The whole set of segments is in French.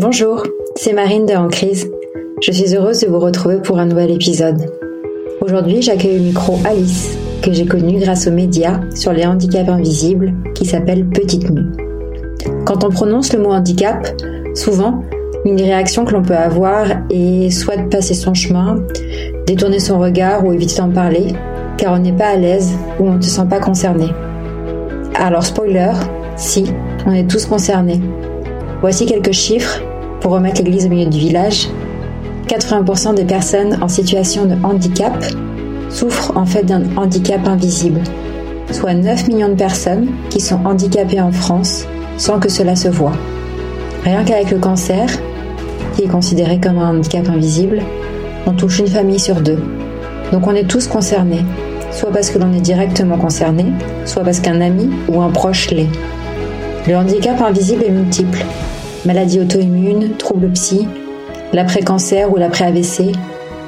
Bonjour, c'est Marine de En Crise. Je suis heureuse de vous retrouver pour un nouvel épisode. Aujourd'hui, j'accueille au micro Alice, que j'ai connue grâce aux médias sur les handicaps invisibles, qui s'appelle Petite Mue. Quand on prononce le mot handicap, souvent, une des réactions que l'on peut avoir est soit de passer son chemin, détourner son regard ou éviter d'en parler, car on n'est pas à l'aise ou on ne se sent pas concerné. Alors spoiler, si, on est tous concernés. Voici quelques chiffres pour remettre l'église au milieu du village. 80% des personnes en situation de handicap souffrent en fait d'un handicap invisible, soit 9 millions de personnes qui sont handicapées en France sans que cela se voie. Rien qu'avec le cancer, qui est considéré comme un handicap invisible, on touche une famille sur deux. Donc on est tous concernés, soit parce que l'on est directement concerné, soit parce qu'un ami ou un proche l'est. Le handicap invisible est multiple. Maladie auto-immune, troubles psy, l'après-cancer ou l'après-AVC,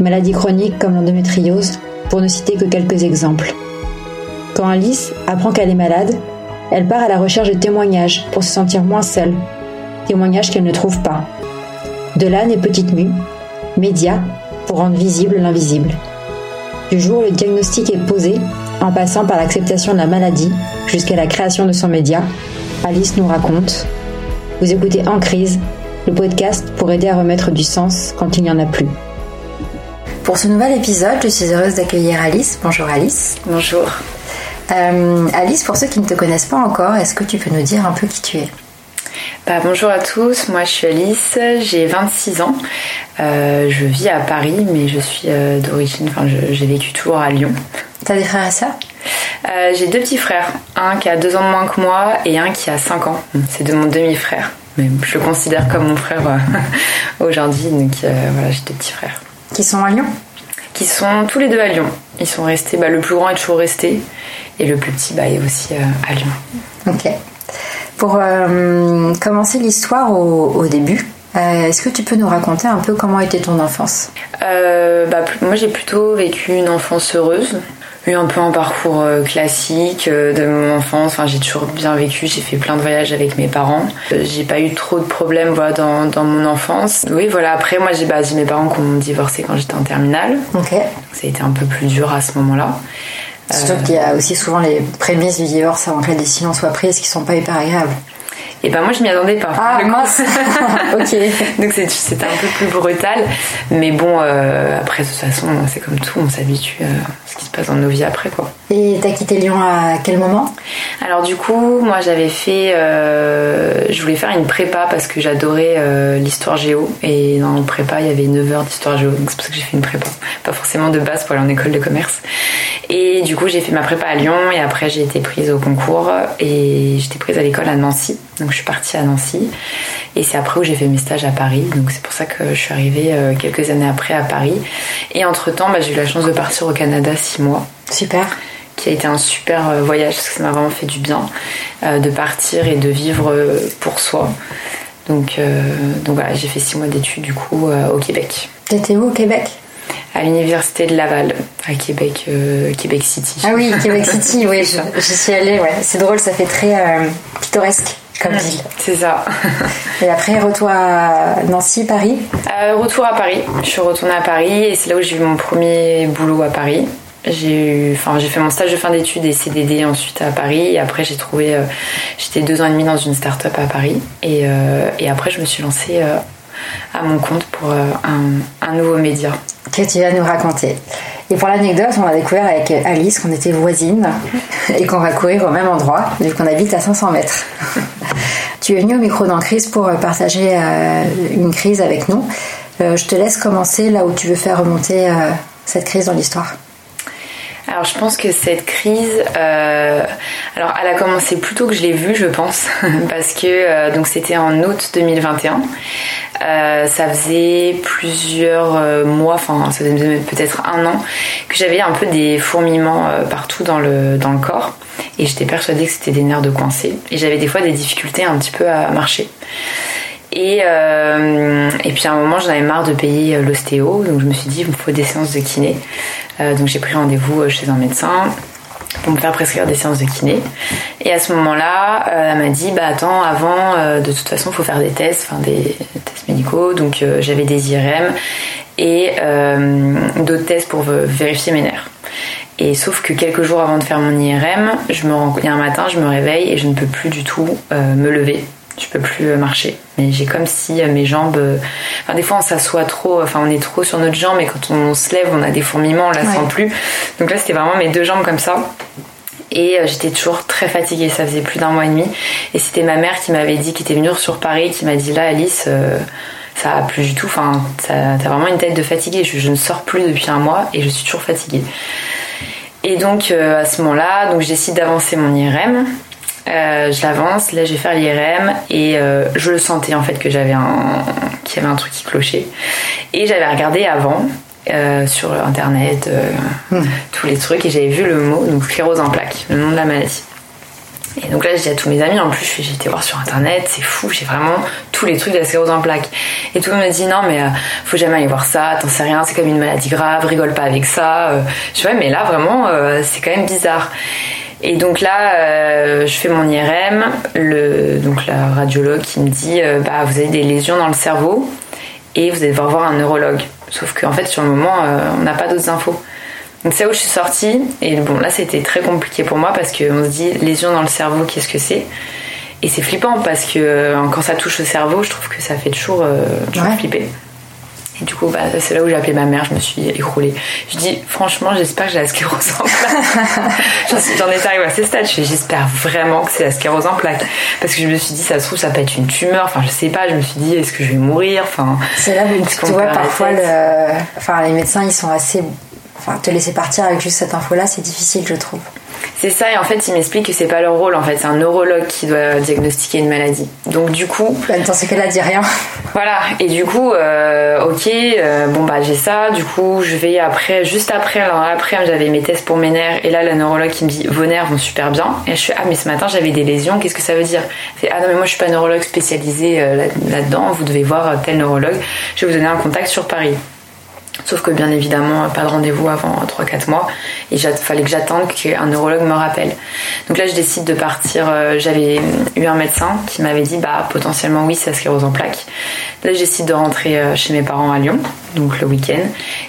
maladies chroniques comme l'endométriose, pour ne citer que quelques exemples. Quand Alice apprend qu'elle est malade, elle part à la recherche de témoignages pour se sentir moins seule, témoignages qu'elle ne trouve pas. De là Petite Mue, média pour rendre visible l'invisible. Du jour où le diagnostic est posé, en passant par l'acceptation de la maladie jusqu'à la création de son média, Alice nous raconte. Vous écoutez En crise, le podcast pour aider à remettre du sens quand il n'y en a plus. Pour ce nouvel épisode, je suis heureuse d'accueillir Alice. Bonjour Alice. Bonjour. Euh, Alice, pour ceux qui ne te connaissent pas encore, est-ce que tu peux nous dire un peu qui tu es? Bah, bonjour à tous, moi je suis Alice, j'ai 26 ans. Euh, je vis à Paris, mais je suis euh, d'origine, enfin j'ai vécu toujours à Lyon. T'as des frères et sœurs euh, J'ai deux petits frères, un qui a deux ans de moins que moi et un qui a 5 ans. C'est de mon demi-frère, mais je le considère comme mon frère aujourd'hui, donc voilà, j'ai deux petits frères. Qui sont à Lyon Qui sont tous les deux à Lyon. Ils sont restés, bah, le plus grand est toujours resté et le plus petit bah, est aussi à Lyon. Ok. Pour euh, commencer l'histoire au, début, euh, est-ce que tu peux nous raconter un peu comment était ton enfance? Euh, bah, Moi j'ai plutôt vécu une enfance heureuse, eu un peu un parcours classique de mon enfance. Enfin, j'ai toujours bien vécu, j'ai fait plein de voyages avec mes parents. j'ai pas eu trop de problèmes voilà, dans, dans mon enfance. Oui, voilà. Après, moi j'ai bah, mes parents qui ont divorcé quand j'étais en terminale. Ok. Ça a été un peu plus dur à ce moment-là. Surtout qu'il y a aussi souvent les prémices du divorce avant que la décision soit prise qui sont pas hyper agréables. Et ben moi je m'y attendais pas. Ah mince. ok. Donc c'était un peu plus brutal, mais bon euh, après de toute façon c'est comme tout, on s'habitue à ce qui se passe dans nos vies après quoi. Et t'as quitté Lyon à quel moment? Alors du coup moi j'avais fait, euh, je voulais faire une prépa parce que j'adorais euh, l'histoire géo et dans le prépa il y avait 9 heures d'histoire géo donc c'est pour ça que j'ai fait une prépa, pas forcément de base pour aller en école de commerce. Et du coup j'ai fait ma prépa à Lyon et après j'ai été prise au concours et j'étais prise à l'école à Nancy. Donc je suis partie à Nancy et c'est après où j'ai fait mes stages à Paris. Donc c'est pour ça que je suis arrivée euh, quelques années après à Paris. Et entre temps, bah, j'ai eu la chance de partir au Canada six mois. Super. Qui a été un super euh, voyage parce que ça m'a vraiment fait du bien euh, de partir et de vivre pour soi. Donc, donc voilà, j'ai fait six mois d'études du coup au Québec. T'étais où au Québec? À l'université de Laval, à Québec, Québec City. Ah oui, Québec City, oui, je, suis allée, ouais. C'est drôle, ça fait très pittoresque comme ville. C'est ça. et après, retour à Nancy, Paris? Euh, Retour à Paris. Je suis retournée à Paris et c'est là où j'ai eu mon premier boulot à Paris. J'ai eu, enfin, j'ai fait mon stage de fin d'études et CDD ensuite à Paris. Et après, j'ai trouvé, euh, j'étais deux ans et demi dans une start-up à Paris. Et, euh, et après, je me suis lancée à mon compte pour un, nouveau média. Que tu vas nous raconter. Et pour l'anecdote, on a découvert avec Alice qu'on était voisines et qu'on va courir au même endroit, vu qu'on habite à 500 mètres. tu es venue au micro crise pour partager euh, une crise avec nous. Euh, je te laisse commencer là où tu veux faire remonter euh, cette crise dans l'histoire. Alors je pense que cette crise, alors elle a commencé plus tôt que je l'ai vue, je pense, parce que donc c'était en août 2021. Euh, ça faisait plusieurs euh, mois, enfin ça faisait peut-être un an, que j'avais un peu des fourmillements euh, partout dans le, dans le corps. Et j'étais persuadée que c'était des nerfs de coincé. Et j'avais des fois des difficultés un petit peu à marcher. Et, et puis à un moment, j'en avais marre de payer l'ostéo. Donc je me suis dit, il me faut des séances de kiné. donc j'ai pris rendez-vous chez un médecin. pour me faire prescrire des séances de kiné. Et à ce moment-là, elle m'a dit bah attends, avant, de toute façon, il faut faire des tests, enfin des tests médicaux. Donc j'avais des IRM et d'autres tests pour vérifier mes nerfs. Et sauf que quelques jours avant de faire mon IRM, je me il y a un matin, je me réveille et je ne peux plus du tout euh, me lever. Je peux plus euh, marcher. Mais j'ai comme si euh, mes jambes. Enfin, des fois, on s'assoit trop. Enfin, on est trop sur notre jambe et quand on se lève, on a des fourmillements, on la sent plus. Donc là, c'était vraiment mes deux jambes comme ça. Et j'étais toujours très fatiguée, ça faisait plus d'un mois et demi. Et c'était ma mère qui m'avait dit, qui était venue sur Paris, qui m'a dit là, Alice, ça a plus du tout. Enfin, t'as vraiment une tête de fatiguée. Je, je, ne sors plus depuis un mois et je suis toujours fatiguée. Et donc euh, à ce moment-là, donc je décide d'avancer mon IRM. Euh, je l'avance, là je vais faire l'IRM et euh, je le sentais en fait que j'avais un qu'il y avait un truc qui clochait. Et j'avais regardé avant sur internet hmm. tous les trucs et j'avais vu le mot donc sclérose en plaques, le nom de la maladie. Et donc là, je dis à tous mes amis, en plus, j'ai été voir sur internet, c'est fou, j'ai vraiment tous les trucs de la sclérose en plaques. Et tout le monde me dit, non, mais euh, faut jamais aller voir ça, t'en sais rien, c'est comme une maladie grave, rigole pas avec ça. Euh. je vois, mais là, vraiment, euh, c'est quand même bizarre. Et donc là, je fais mon IRM, le, donc la radiologue qui me dit, bah, vous avez des lésions dans le cerveau et vous allez devoir voir un neurologue. Sauf qu'en fait, sur le moment, on n'a pas d'autres infos. Donc c'est où je suis sortie et bon là c'était très compliqué pour moi parce qu'on se dit lésion dans le cerveau qu'est-ce que c'est? Et c'est flippant parce que euh, quand ça touche au cerveau je trouve que ça fait toujours, euh, flipper. Du coup bah, c'est là où j'ai appelé ma mère je me suis écroulée. Je dis franchement j'espère que j'ai la sclérose en plaques. J'en étais arrivée à ce stade je j'espère vraiment que c'est la sclérose en plaques parce que je me suis dit ça se trouve ça peut être une tumeur enfin je sais pas je me suis dit est-ce que je vais mourir enfin c'est là où tu vois parfois le... enfin les médecins ils sont assez enfin, te laisser partir avec juste cette info-là, c'est difficile, je trouve. C'est ça, et en fait, il m'explique que c'est pas leur rôle, en fait, c'est un neurologue qui doit diagnostiquer une maladie. Donc, du coup. Bah, dans ce cas-là, dit rien. Voilà, et du coup, euh, ok, euh, bon, bah, j'ai ça, du coup, je vais après, juste après, alors après, j'avais mes tests pour mes nerfs, et là, la neurologue qui me dit, vos nerfs vont super bien. Et je suis, ah, mais ce matin, j'avais des lésions, qu'est-ce que ça veut dire? Fait, ah non, mais moi, je suis pas neurologue spécialisé euh, là-dedans, vous devez voir tel neurologue, je vais vous donner un contact sur Paris. Sauf que bien évidemment, pas de rendez-vous avant 3-4 mois. Et il fallait que j'attende qu'un neurologue me rappelle. Donc là, je décide de partir. Euh, j'avais eu un médecin qui m'avait dit, bah potentiellement oui, c'est la sclérose en plaques. Là, je décide de rentrer euh, chez mes parents à Lyon, donc le week-end.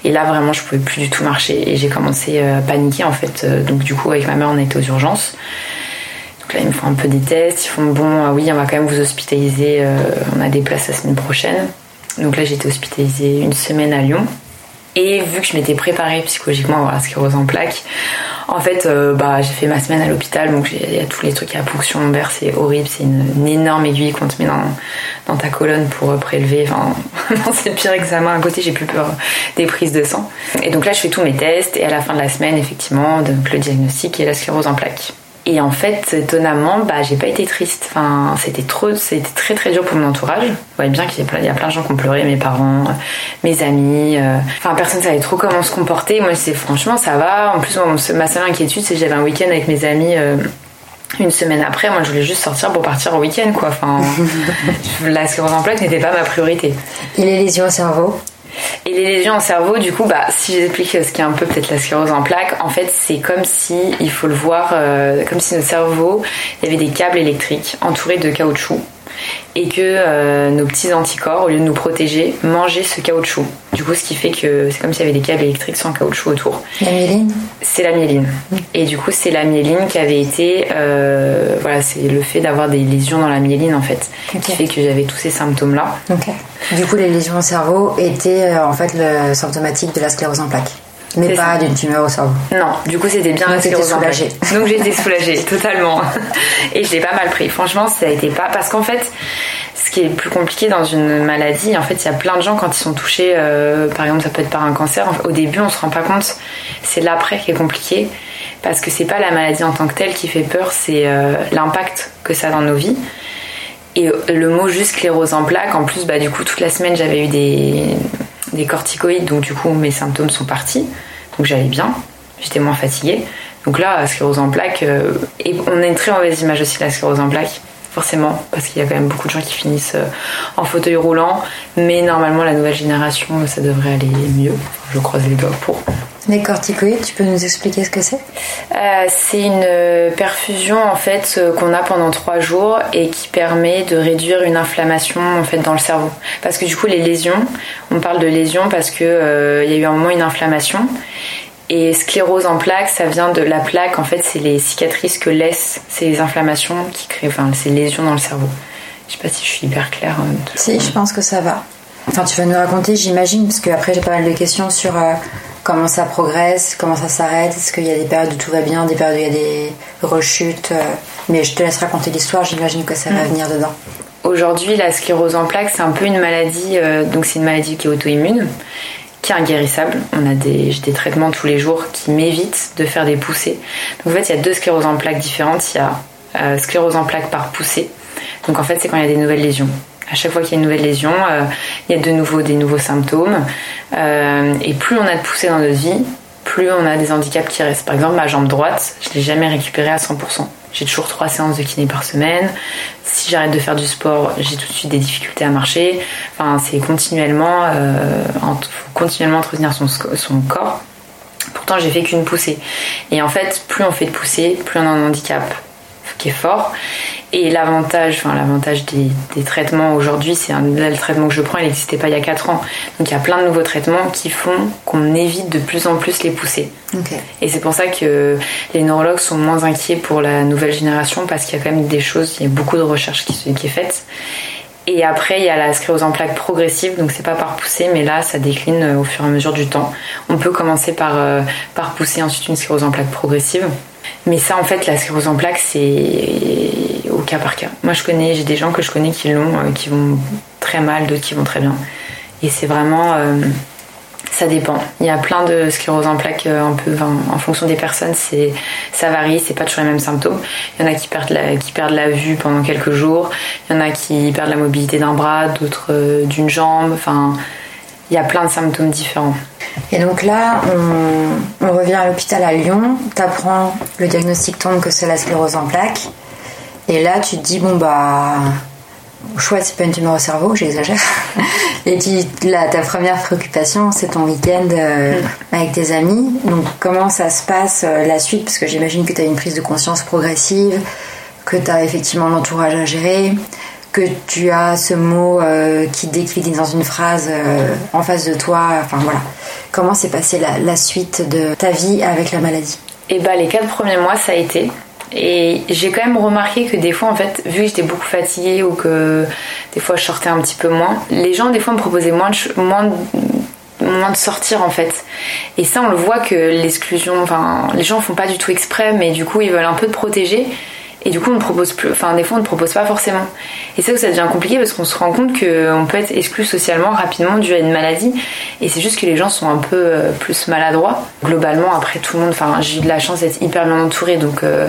Et là, vraiment, je pouvais plus du tout marcher. Et j'ai commencé euh, à paniquer en fait. Donc du coup, avec ma mère, on était aux urgences. Donc là, ils me font un peu des tests. Ils font, bon, oui, on va quand même vous hospitaliser. on a des places la semaine prochaine. Donc là, j'ai été hospitalisée une semaine à Lyon. Et vu que je m'étais préparée psychologiquement à la sclérose en plaques, en fait, euh, bah, j'ai fait ma semaine à l'hôpital, donc il y a tous les trucs à ponction lombaire, c'est horrible, c'est une, énorme aiguille qu'on te met dans, dans ta colonne pour prélever. Enfin, c'est le pire examen. À côté, j'ai plus peur des prises de sang. Et donc là, je fais tous mes tests, et à la fin de la semaine, effectivement, donc le diagnostic est la sclérose en plaques. Et en fait, étonnamment, bah, j'ai pas été triste. Enfin, c'était trop, c'était très très dur pour mon entourage. Vous voyez bien qu'il y, a plein, y a plein de gens qui ont pleuré, mes parents, mes amis. Euh. Enfin, personne savait trop comment se comporter. Moi, c'est franchement, ça va. En plus, ma seule inquiétude, c'est que j'avais un week-end avec mes amis. Euh, une semaine après, moi je voulais juste sortir pour partir au week-end quoi. Enfin, la sclérose en n'était pas ma priorité. Et les lésions au cerveau et les lésions au cerveau, du coup, bah, si j'explique ce qui est un peu peut-être la sclérose en plaques, en fait, c'est comme si, il faut le voir, euh, comme si notre cerveau, il y avait des câbles électriques entourés de caoutchouc et que euh, nos petits anticorps, au lieu de nous protéger, mangeaient ce caoutchouc. Du coup, ce qui fait que c'est comme s'il y avait des câbles électriques sans caoutchouc autour. La myéline C'est la myéline. Et du coup, c'est la myéline qui avait été. Euh, voilà, c'est le fait d'avoir des lésions dans la myéline en fait, qui fait que j'avais tous ces symptômes-là. Du coup, les lésions au cerveau étaient euh, en fait le symptomatique de la sclérose en plaques. Mais pas d'une tumeur au cerveau. Non, du coup c'était bien Donc la soulagée. Donc j'étais soulagée, totalement. Et je l'ai pas mal pris. Franchement, ça a été pas. Parce qu'en fait, ce qui est plus compliqué dans une maladie, en fait, il y a plein de gens quand ils sont touchés, euh, par exemple, ça peut être par un cancer, au début on se rend pas compte. C'est l'après qui est compliqué. Parce que c'est pas la maladie en tant que telle qui fait peur, c'est euh, l'impact que ça a dans nos vies. Et le mot juste sclérose en plaques, en plus, bah, du coup, toute la semaine j'avais eu des des corticoïdes, donc du coup mes symptômes sont partis, donc j'allais bien, j'étais moins fatiguée. Donc là, sclérose en plaques, euh, et on a une très mauvaise image aussi de la sclérose en plaques, forcément, parce qu'il y a quand même beaucoup de gens qui finissent euh, en fauteuil roulant, mais normalement la nouvelle génération, ça devrait aller mieux, je croise les doigts pour. Les corticoïdes, tu peux nous expliquer ce que c'est? Euh, C'est une perfusion en fait euh, qu'on a pendant trois jours et qui permet de réduire une inflammation en fait dans le cerveau. Parce que du coup les lésions, on parle de lésions parce que euh, il y a eu un moment une inflammation et sclérose en plaques, ça vient de la plaque en fait c'est les cicatrices que laissent ces inflammations qui créent enfin ces lésions dans le cerveau. Je sais pas si je suis hyper claire. si, je pense que ça va. Enfin, tu vas nous raconter, j'imagine, parce qu'après j'ai pas mal de questions sur comment ça progresse, comment ça s'arrête, est-ce qu'il y a des périodes où tout va bien, des périodes où il y a des rechutes. Euh, mais je te laisse raconter l'histoire, j'imagine que ça va mm. venir dedans. Aujourd'hui, la sclérose en plaques, c'est un peu une maladie, euh, donc c'est une maladie qui est auto-immune, qui est inguérissable. On a des, des traitements tous les jours qui m'évitent de faire des poussées. Donc en fait, il y a deux scléroses en plaques différentes. Il y a euh, sclérose en plaques par poussée. Donc en fait, c'est quand il y a des nouvelles lésions à chaque fois qu'il y a une nouvelle lésion, euh, il y a de nouveau des nouveaux symptômes. Euh, et plus on a de poussées dans notre vie, plus on a des handicaps qui restent. Par exemple, ma jambe droite, je ne l'ai jamais récupérée à 100%. J'ai toujours trois séances de kiné par semaine. Si j'arrête de faire du sport, j'ai tout de suite des difficultés à marcher. Enfin, c'est continuellement, euh, faut continuellement entretenir son, son corps. Pourtant, j'ai fait qu'une poussée. Et en fait, plus on fait de poussées, plus on a un handicap qui est fort. Et l'avantage, enfin l'avantage des, traitements aujourd'hui, c'est un le traitement que je prends, il n'existait pas il y a 4 ans. Donc il y a plein de nouveaux traitements qui font qu'on évite de plus en plus les pousser. Et c'est pour ça que les neurologues sont moins inquiets pour la nouvelle génération parce qu'il y a quand même des choses, il y a beaucoup de recherches qui, qui est faite. Et après, il y a la sclérose en plaques progressive, donc c'est pas par poussée, mais là, ça décline au fur et à mesure du temps. On peut commencer par, euh, par pousser, ensuite une sclérose en plaques progressive. Mais ça, en fait, la sclérose en plaques, c'est au cas par cas. Moi, je connais, j'ai des gens que je connais qui l'ont, euh, qui vont très mal, d'autres qui vont très bien. Et c'est vraiment, euh, ça dépend. Il y a plein de sclérose en plaques euh, un peu, en fonction des personnes, c'est, ça varie, c'est pas toujours les mêmes symptômes. Il y en a qui perdent la, qui perdent la vue pendant quelques jours. Il y en a qui perdent la mobilité d'un bras, d'autres d'une jambe. Enfin, il y a plein de symptômes différents. Et donc là, on, revient à l'hôpital à Lyon, tu apprends, le diagnostic tombe que c'est la sclérose en plaques. Et là, tu te dis, bon, bah, chouette, c'est pas une tumeur au cerveau, j'exagère. Et tu, là, ta première préoccupation, c'est ton week-end euh, avec tes amis. Donc, comment ça se passe euh, la suite? Parce que j'imagine que tu as une prise de conscience progressive, que tu as effectivement l'entourage à gérer, que tu as ce mot euh, qui décline dans une phrase en face de toi. Enfin, voilà. Comment s'est passée la, suite de ta vie avec la maladie? Eh bah, les quatre premiers mois, ça a été et j'ai quand même remarqué que des fois, en fait, vu que j'étais beaucoup fatiguée ou que des fois je sortais un petit peu moins, les gens, des fois, me proposaient moins de, moins moins de sortir en fait. Et ça, on le voit que l'exclusion, enfin, les gens font pas du tout exprès, mais du coup, ils veulent un peu te protéger. Et du coup, on ne propose plus, enfin, des fois, on ne propose pas forcément. Et c'est où ça devient compliqué parce qu'on se rend compte qu'on peut être exclu socialement rapidement dû à une maladie. Et c'est juste que les gens sont un peu euh, plus maladroits. Globalement, après tout le monde, enfin, j'ai eu de la chance d'être hyper bien entourée, donc euh,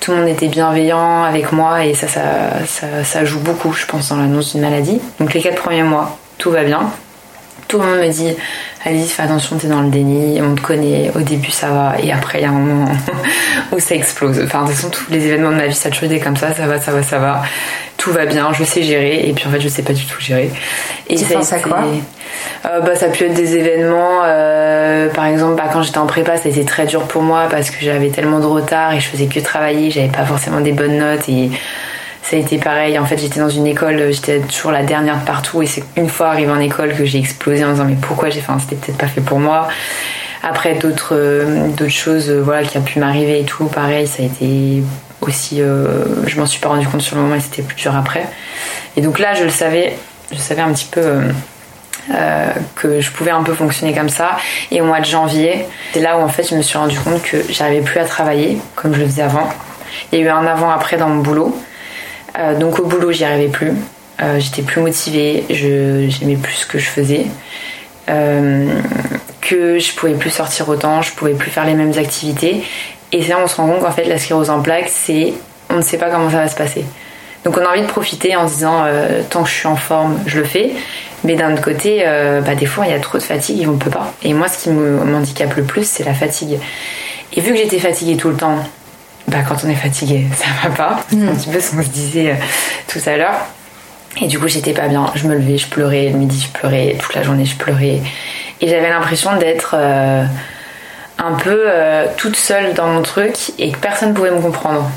tout le monde était bienveillant avec moi et ça, ça, ça, ça joue beaucoup, je pense, dans l'annonce d'une maladie. Donc les quatre premiers mois, tout va bien. Tout le monde me dit Alice, fais attention, t'es dans le déni, on te connaît, au début ça va, et après il y a un moment où ça explose. Enfin, de toute façon, tous les événements de ma vie, ça été comme ça, ça va, ça va, ça va, tout va bien, je sais gérer, et puis en fait, je sais pas du tout gérer. Et tu penses à quoi? Euh, bah, ça a pu être des événements, euh, par exemple, bah, quand j'étais en prépa, ça a été très dur pour moi parce que j'avais tellement de retard et je faisais que travailler, j'avais pas forcément des bonnes notes et ça a été pareil. En fait, j'étais dans une école, j'étais toujours la dernière de partout. Et c'est une fois arrivée en école que j'ai explosé en disant mais pourquoi j'ai fait C'était peut-être pas fait pour moi. Après, d'autres euh, d'autres choses euh, voilà, qui a pu m'arriver et tout, pareil, ça a été aussi. Euh, je m'en suis pas rendu compte sur le moment et c'était plus dur après. Et donc là, je le savais, je savais un petit peu. que je pouvais un peu fonctionner comme ça. Et au mois de janvier, c'est là où en fait je me suis rendu compte que j'arrivais plus à travailler comme je le faisais avant. Il y a eu un avant-après dans mon boulot. Euh, donc au boulot, j'y arrivais plus. Euh, j'étais plus motivée, j'aimais plus ce que je faisais. Euh, que je pouvais plus sortir autant, je pouvais plus faire les mêmes activités. Et là, on se rend compte qu'en fait, la sclérose en plaques, c'est on ne sait pas comment ça va se passer. Donc on a envie de profiter en se disant tant que je suis en forme, je le fais. Mais d'un autre côté, bah, des fois il y a trop de fatigue et on ne peut pas. Et moi, ce qui m'handicape le plus, c'est la fatigue. Et vu que j'étais fatiguée tout le temps, bah, quand on est fatigué, ça va pas. Mm. Un petit peu ce qu'on se disait euh, tout à l'heure. Et du coup, j'étais pas bien. Je me levais, je pleurais. Le midi, je pleurais. Toute la journée, je pleurais. Et j'avais l'impression d'être. Euh, un peu euh, toute seule dans mon truc et que personne pouvait me comprendre.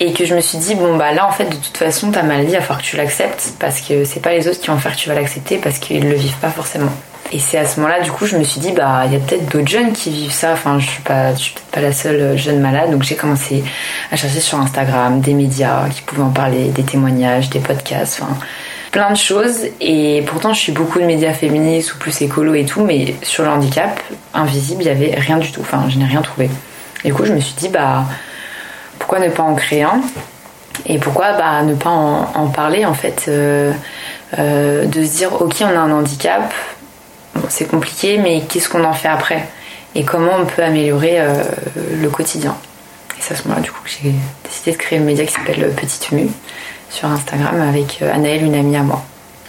Et que je me suis dit, bon bah là en fait de toute façon ta maladie, il va falloir que tu l'acceptes parce que c'est pas les autres qui vont faire que tu vas l'accepter parce qu'ils le vivent pas forcément. Et c'est à ce moment-là, du coup, je me suis dit, bah, il y a peut-être d'autres jeunes qui vivent ça. Enfin, je suis pas, je suis peut-être pas la seule jeune malade. Donc, j'ai commencé à chercher sur Instagram des médias qui pouvaient en parler, des témoignages, des podcasts, enfin, plein de choses. Et pourtant, je suis beaucoup de médias féministes ou plus écolo et tout, mais sur le handicap invisible, il y avait rien du tout. Enfin, je n'ai rien trouvé. Du coup, je me suis dit, bah, pourquoi ne pas en créer un? Et pourquoi, bah, ne pas en, parler, en fait, euh, euh, de se dire, ok, on a un handicap, c'est compliqué, mais qu'est-ce qu'on en fait après Et comment on peut améliorer euh, le quotidien Et c'est à ce moment-là, du coup, que j'ai décidé de créer le média qui s'appelle Petite Mu sur Instagram avec euh, Anaëlle, une amie à moi.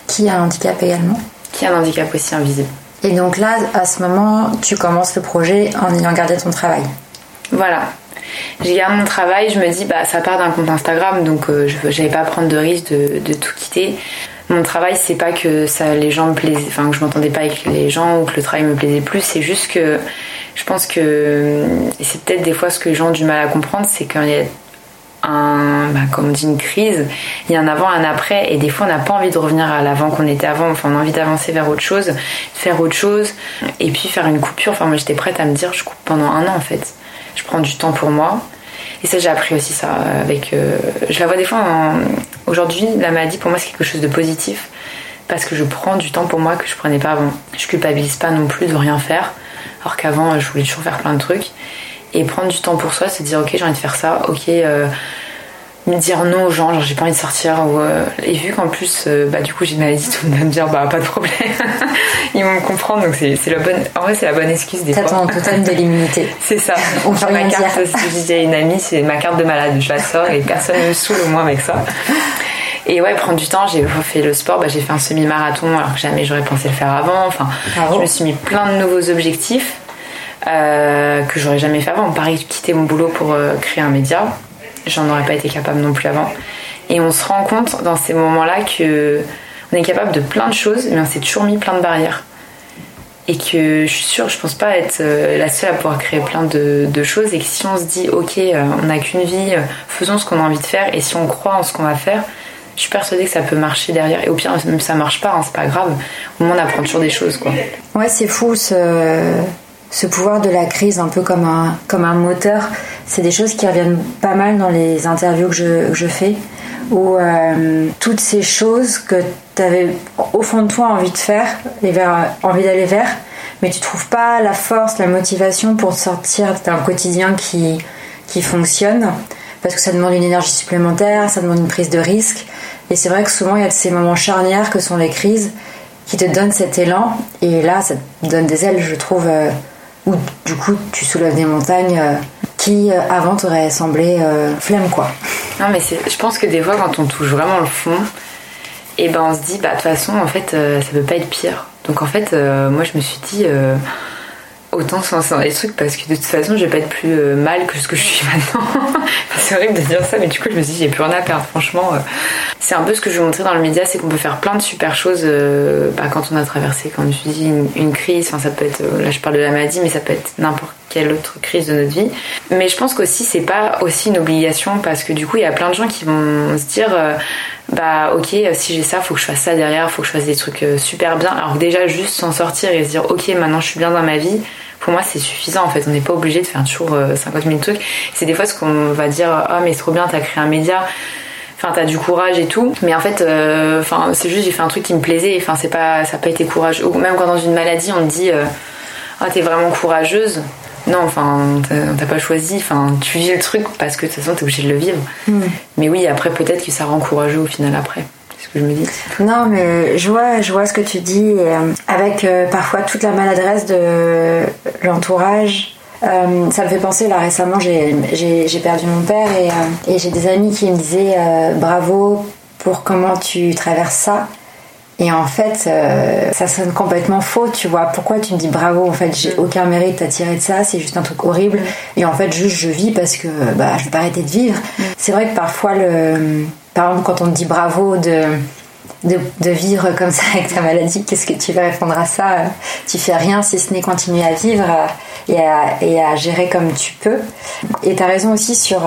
Qui a un handicap également Qui a un handicap aussi invisible. Et donc là, à ce moment, tu commences le projet en ayant gardé ton travail Voilà. J'ai gardé mon travail, je me dis, bah, ça part d'un compte Instagram, donc euh, je n'allais pas prendre de risque de, de tout quitter mon travail, c'est pas que ça, les gens me plaisaient, enfin que je m'entendais pas avec les gens ou que le travail me plaisait plus. C'est juste que je pense que c'est peut-être des fois ce que les gens ont du mal à comprendre, c'est qu'il y a un, bah, comme on dit, une crise, il y a un avant, un après, et des fois on n'a pas envie de revenir à l'avant qu'on était avant, enfin on a envie d'avancer vers autre chose, faire autre chose, et puis faire une coupure. Enfin moi j'étais prête à me dire je coupe pendant un an en fait. Je prends du temps pour moi, et ça, j'ai appris aussi ça avec. Euh, je la vois des fois. Aujourd'hui, la maladie pour moi c'est quelque chose de positif parce que je prends du temps pour moi que je prenais pas avant. Je culpabilise pas non plus de rien faire, alors qu'avant je voulais toujours faire plein de trucs. Et prendre du temps pour soi, c'est dire ok j'ai envie de faire ça, ok euh, dire non aux gens, genre j'ai pas envie de sortir. Ou, euh, et vu qu'en plus, euh, bah, du coup, j'ai une maladie, tout le monde va me dire bah pas de problème. Ils vont me comprendre, donc c'est la bonne. En vrai, c'est la bonne excuse des fois. T'as ton totem de l'immunité. c'est ça. On peut ma carte, dire. si je disais à une amie, c'est ma carte de malade. Je la sors et personne ne me saoule au moins avec ça. Et ouais, prendre du temps, j'ai fait le sport, bah, j'ai fait un semi-marathon alors que jamais j'aurais pensé le faire avant. Enfin, je me suis mis plein de nouveaux objectifs euh, que j'aurais jamais fait avant. Pareil, quitter mon boulot pour créer un média j'en aurais pas été capable non plus avant. Et on se rend compte dans ces moments-là que on est capable de plein de choses, mais on s'est toujours mis plein de barrières. Et que je suis sûre, je pense pas être euh, la seule à pouvoir créer plein de, choses. Et que si on se dit, ok, euh, on n'a qu'une vie, euh, faisons ce qu'on a envie de faire, et si on croit en ce qu'on va faire, je suis persuadée que ça peut marcher derrière. Et au pire, même si ça marche pas, hein, c'est pas grave. Au moins, on apprend toujours des choses, quoi. Ouais, c'est fou ce, ce pouvoir de la crise, un peu comme un, comme un moteur c'est des choses qui reviennent pas mal dans les interviews que je, je fais, où euh, toutes ces choses que tu avais au fond de toi envie de faire, envie d'aller vers, mais tu trouves pas la force, la motivation pour sortir d'un quotidien qui, qui fonctionne, parce que ça demande une énergie supplémentaire, ça demande une prise de risque, et c'est vrai que souvent il y a ces moments charnières que sont les crises qui te donnent cet élan, et là ça te donne des ailes, je trouve, euh, où du coup tu soulèves des montagnes. Euh, qui euh, avant t'aurait semblé euh, flemme quoi. Non mais je pense que des fois quand on touche vraiment le fond, et eh ben on se dit bah de toute façon en fait euh, ça peut pas être pire. Donc en fait moi je me suis dit autant se lancer trucs parce que de toute façon je vais pas être plus euh, mal que ce que je suis maintenant. c'est horrible de dire ça, mais du coup je me suis dit j'ai plus rien à perdre. Franchement, euh. c'est un peu ce que je veux montrer dans le média, c'est qu'on peut faire plein de super choses euh, bah, quand on a traversé, comme je dis, une, crise. Enfin ça peut être, là je parle de la maladie, mais ça peut être n'importe quelle autre crise de notre vie. Mais je pense qu'aussi c'est pas aussi une obligation parce que du coup il y a plein de gens qui vont se dire bah ok si j'ai ça faut que je fasse ça derrière faut que je fasse des trucs super bien alors déjà juste s'en sortir et se dire ok maintenant je suis bien dans ma vie pour moi c'est suffisant en fait. On n'est pas obligé de faire toujours 50 000 trucs. C'est des fois ce qu'on va dire ah mais c'est trop bien t'as créé un média. Enfin t'as du courage et tout. Mais en fait euh, enfin c'est juste j'ai fait un truc qui me plaisait. Enfin c'est pas ça n'a pas été courageux. Ou même quand dans une maladie on te dit euh, ah t'es vraiment courageuse. Non, enfin, t'as pas choisi. Enfin, tu vis le truc parce que de toute façon, t'es obligé de le vivre. Hmm. Mais oui, après, peut-être que ça rend courageux au final après Non, mais je vois, je vois ce que tu dis, euh, avec euh, parfois toute la maladresse de l'entourage. Euh, ça me fait penser, là récemment, j'ai perdu mon père et, et j'ai des amis qui me disaient bravo pour comment tu traverses ça. Et en fait, ça sonne complètement faux, tu vois. Pourquoi tu me dis bravo En fait, j'ai mm. aucun mérite à tirer de ça, c'est juste un truc horrible. Et en fait, juste je vis parce que bah, je vais pas arrêter de vivre. Mm. C'est vrai que parfois, le, par exemple, quand on te dit bravo de de, vivre comme ça avec ta maladie Qu'est-ce que tu vas répondre à ça? Tu fais rien si ce n'est continuer à vivre et à, et à, gérer comme tu peux. Et tu as raison aussi sur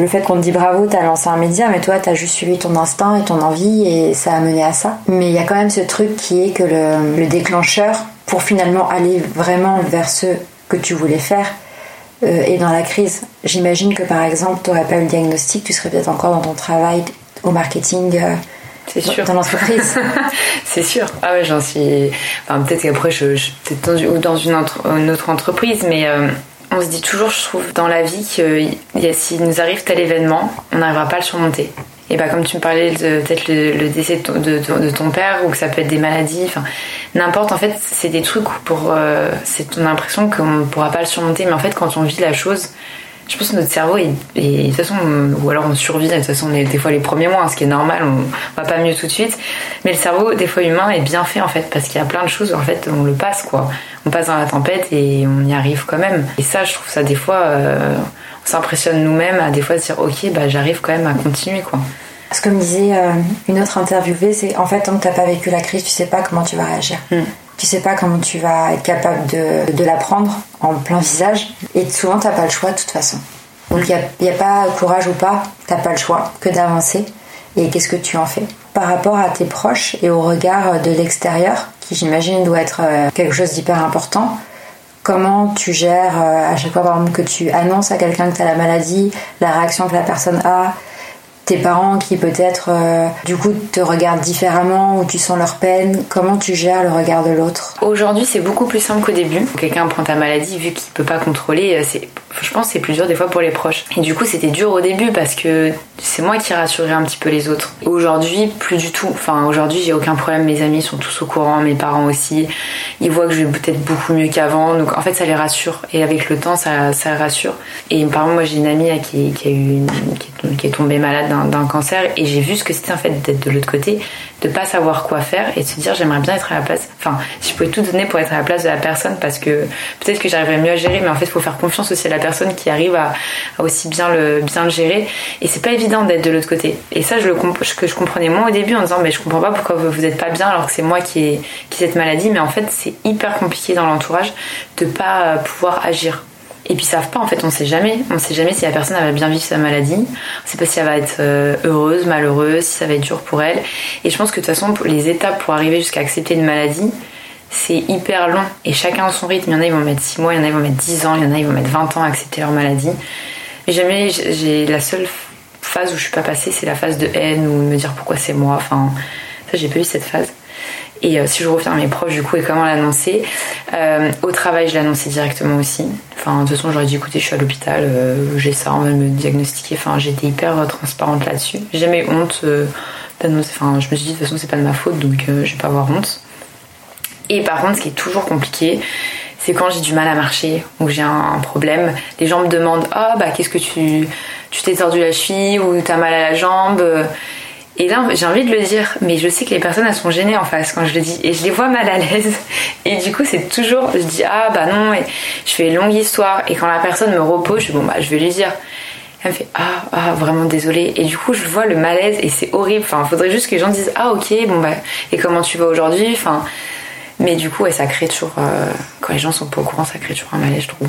le fait qu'on te dit bravo, t'as lancé un média, mais toi, t'as juste suivi ton instinct et ton envie et ça a mené à ça. Mais il y a quand même ce truc qui est que le, déclencheur, pour finalement aller vraiment vers ce que tu voulais faire, euh, est dans la crise. J'imagine que par exemple, t'aurais pas eu le diagnostic, tu serais peut-être encore dans ton travail au marketing. Euh, c'est sûr. Dans l'entreprise. c'est sûr. Ah ouais, j'en suis. Enfin, peut-être qu'après, je, je peut-être dans, dans une, autre entreprise, mais euh, on se dit toujours, je trouve, dans la vie que s'il nous arrive tel événement, on n'arrivera pas à le surmonter. Et bah comme tu me parlais de peut-être le, décès de ton, père ou que ça peut être des maladies, enfin n'importe. En fait, c'est des trucs pour, euh, c'est ton impression qu'on ne pourra pas le surmonter. Mais en fait, quand on vit la chose, je pense que notre cerveau est, de toute façon ou alors on survit de toute façon on est des fois les premiers mois hein, ce qui est normal on va pas mieux tout de suite. Mais le cerveau des fois humain est bien fait en fait parce qu'il y a plein de choses en fait on le passe quoi. On passe dans la tempête et on y arrive quand même. Et ça je trouve ça des fois euh, on s'impressionne nous-mêmes à des fois se dire ok bah j'arrive quand même à continuer quoi. Ce que me disait euh, une autre interviewée, c'est en fait, tant que tu n'as pas vécu la crise, tu sais pas comment tu vas réagir. Mm tu sais pas comment tu vas être capable de, de la prendre en plein visage. Et souvent, t'as pas le choix de toute façon. Donc, il n'y a, pas courage ou pas, t'as pas le choix que d'avancer. Et qu'est-ce que tu en fais? Par rapport à tes proches et au regard de l'extérieur, qui j'imagine doit être euh, quelque chose d'hyper important, comment tu gères euh, à chaque fois que tu annonces à quelqu'un que tu as la maladie, la réaction que la personne a, tes parents qui peut-être euh, du coup te regardent différemment ou tu sens leur peine Comment tu gères le regard de l'autre? Aujourd'hui, c'est beaucoup plus simple qu'au début. Quelqu'un prend ta maladie, vu qu'il peut pas contrôler, euh, c'est, je pense, c'est plus dur des fois pour les proches. Et du coup, c'était dur au début parce que c'est moi qui rassurais un petit peu les autres. Aujourd'hui, plus du tout. Enfin, aujourd'hui, j'ai aucun problème. Mes amis sont tous au courant, mes parents aussi. Ils voient que je vais peut-être beaucoup mieux qu'avant. Donc, en fait, ça les rassure. Et avec le temps, ça, ça rassure. Et par exemple, moi, j'ai une amie qui, qui a eu, qui, est tombée malade d'un cancer et j'ai vu ce que c'était en fait d'être de l'autre côté, de pas savoir quoi faire et de se dire j'aimerais bien être à la place. Enfin, si je pouvais tout donner pour être à la place de la personne parce que peut-être que j'arriverais mieux à gérer, mais en fait, il faut faire confiance aussi à la personne qui arrive à, aussi bien le, bien le gérer. Et c'est pas évident d'être de l'autre côté. Et ça, je le que je comprenais moins au début en disant mais je comprends pas pourquoi vous êtes pas bien alors que c'est moi qui ai qui cette maladie. Mais en fait, c'est hyper compliqué dans l'entourage de pas pouvoir agir et puis ils savent pas en fait, on sait jamais. On sait jamais si la personne va bien vivre sa maladie. On sait pas si elle va être euh, heureuse, malheureuse, si ça va être dur pour elle. Et je pense que de toute façon, les étapes pour arriver jusqu'à accepter une maladie, c'est hyper long. Et chacun a son rythme. Il y en a, ils vont mettre 6 mois, il y en a, ils vont mettre 10 ans, il y en a, ils vont mettre 20 ans à accepter leur maladie. Mais jamais, j'ai la seule phase où je suis pas passée, c'est la phase de haine ou me dire pourquoi c'est moi. Enfin, ça, j'ai pas eu cette phase. Et euh, si je reviens à mes proches, du coup, et comment l'annoncer euh, Au travail, je l'annonçais directement aussi. Enfin, de toute façon, j'aurais dit écoutez, je suis à l'hôpital, euh, j'ai ça, on va me diagnostiquer. Enfin, j'étais hyper transparente là-dessus. J'ai jamais honte d'annoncer. Enfin, je me suis dit de toute façon, c'est pas de ma faute, donc je vais pas avoir honte. Et par contre, ce qui est toujours compliqué, c'est quand j'ai du mal à marcher ou j'ai un, problème. Les gens me demandent ah bah qu'est-ce que tu tu t'es tordu la cheville ou t'as mal à la jambe? Et là, j'ai envie de le dire, mais je sais que les personnes, elles sont gênées en face quand je le dis. Et je les vois mal à l'aise. Et du coup, c'est toujours, je dis, ah bah non, et je fais une longue histoire. Et quand la personne me repose, je dis, bon bah, je vais lui dire. Elle me fait, ah, ah, vraiment désolée. Et du coup, je vois le malaise et c'est horrible. Enfin, faudrait juste que les gens disent, ah ok, bon bah, et comment tu vas aujourd'hui? Enfin, mais du coup, ça crée toujours. Euh, quand les gens sont pas au courant, ça crée toujours un malaise, je trouve.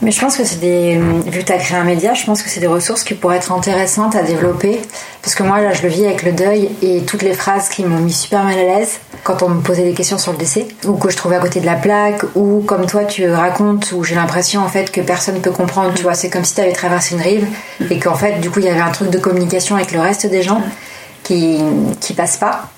Mais je pense que c'est des. Vu que tu as créé un média, je pense que c'est des ressources qui pourraient être intéressantes à développer. Parce que moi, là, je le vis avec le deuil et toutes les phrases qui m'ont mis super mal à l'aise quand on me posait des questions sur le décès, ou que je trouvais à côté de la plaque, ou comme toi, tu racontes, où j'ai l'impression en fait que personne ne peut comprendre. Tu vois, c'est comme si tu avais traversé une rive et qu'en fait, du coup, il y avait un truc de communication avec le reste des gens qui, qui passe pas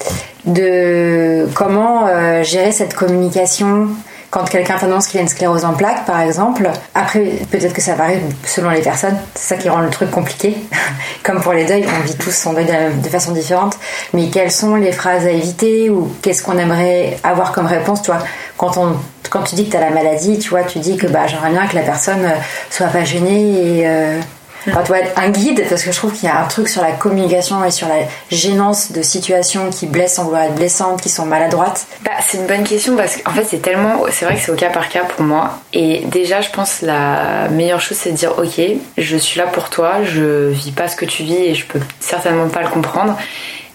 de comment euh, gérer cette communication quand quelqu'un t'annonce qu'il a une sclérose en plaques, par exemple. Après, peut-être que ça varie selon les personnes. C'est ça qui rend le truc compliqué. Comme pour les deuils, on vit tous son deuil de, façon différente. Mais quelles sont les phrases à éviter ou qu'est-ce qu'on aimerait avoir comme réponse, tu vois? Quand, on, quand tu dis que tu as la maladie, tu vois, tu dis que bah, j'aimerais bien que la personne soit pas gênée et... Euh, Enfin, tu être un guide, parce que je trouve qu'il y a un truc sur la communication et sur la gênance de situations qui blessent sans vouloir être blessantes, qui sont maladroites. Bah, c'est une bonne question parce qu'en fait, c'est tellement. C'est vrai que c'est au cas par cas pour moi. Et déjà, je pense la meilleure chose, c'est de dire Ok, je suis là pour toi, je vis pas ce que tu vis et je peux certainement pas le comprendre.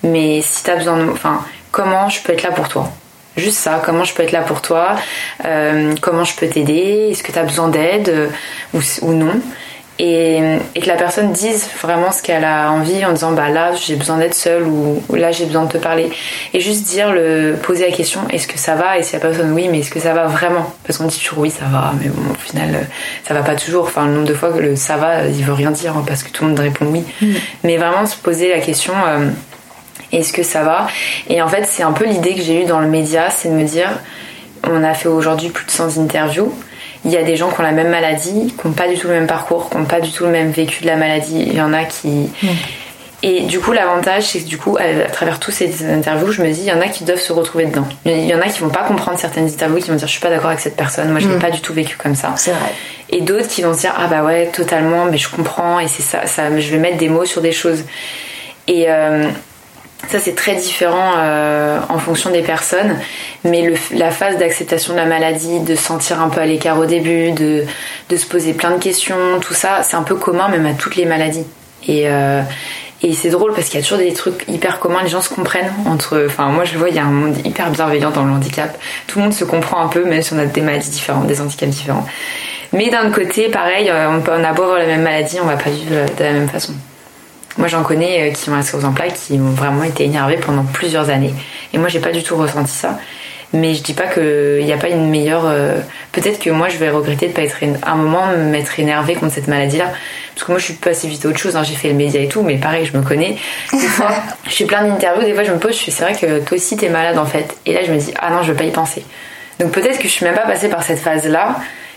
mais si tu as besoin de. Enfin, comment je peux être là pour toi? Juste ça, comment je peux être là pour toi? Euh, Comment je peux t'aider? Est-ce que tu as besoin d'aide? Ou, non? Et, et, que la personne dise vraiment ce qu'elle a envie en disant bah là j'ai besoin d'être seule ou, là j'ai besoin de te parler. Et juste dire le poser la question est-ce que ça va? Et si la personne oui mais est-ce que ça va vraiment? Parce qu'on dit toujours oui ça va mais bon au final ça va pas toujours. Enfin le nombre de fois que le ça va il veut rien dire hein, parce que tout le monde répond oui. Mm. mais vraiment se poser la question euh, est-ce que ça va? Et en fait, c'est un peu l'idée que j'ai eue dans le média, c'est de me dire, on a fait aujourd'hui plus de 100 interviews. Il y a des gens qui ont la même maladie, qui n'ont pas du tout le même parcours, qui n'ont pas du tout le même vécu de la maladie. Il y en a qui. Et du coup, l'avantage, c'est que du coup, à, travers toutes ces interviews, je me dis, il y en a qui doivent se retrouver dedans. Il y en a qui vont pas comprendre certaines interviews, qui vont dire, je suis pas d'accord avec cette personne, moi je n'ai mm. pas du tout vécu comme ça. C'est vrai. Et d'autres qui vont se dire, ah bah ouais, totalement, mais je comprends, et c'est ça, ça, je vais mettre des mots sur des choses. Et, euh, ça, c'est très différent euh, en fonction des personnes, mais la phase d'acceptation de la maladie, de se sentir un peu à l'écart au début, de, se poser plein de questions, tout ça, c'est un peu commun même à toutes les maladies. Et, euh, c'est drôle parce qu'il y a toujours des trucs hyper communs, les gens se comprennent entre. Enfin, moi je vois, il y a un monde hyper bienveillant dans le handicap. Tout le monde se comprend un peu, même si on a des maladies différentes, des handicaps différents. Mais d'un côté, pareil, euh, on, peut, a avoir la même maladie, on va pas vivre de la même façon. Moi, j'en connais euh, qui ont la sclérose en plaques qui ont vraiment été énervés pendant plusieurs années. Et moi, j'ai pas du tout ressenti ça. Mais je dis pas qu'il n'y a pas une meilleure. Euh, peut-être que moi, je vais regretter de pas être à un moment m'être énervée contre cette maladie-là. Parce que moi, je suis passée vite à autre chose. Hein. J'ai fait le média et tout, mais pareil, je me connais. Des fois, je suis plein d'interviews. Des fois, je me pose, je c'est vrai que toi aussi, t'es malade en fait. Et là, je me dis, ah non, je veux pas y penser. Donc peut-être que je suis même pas passée par cette phase-là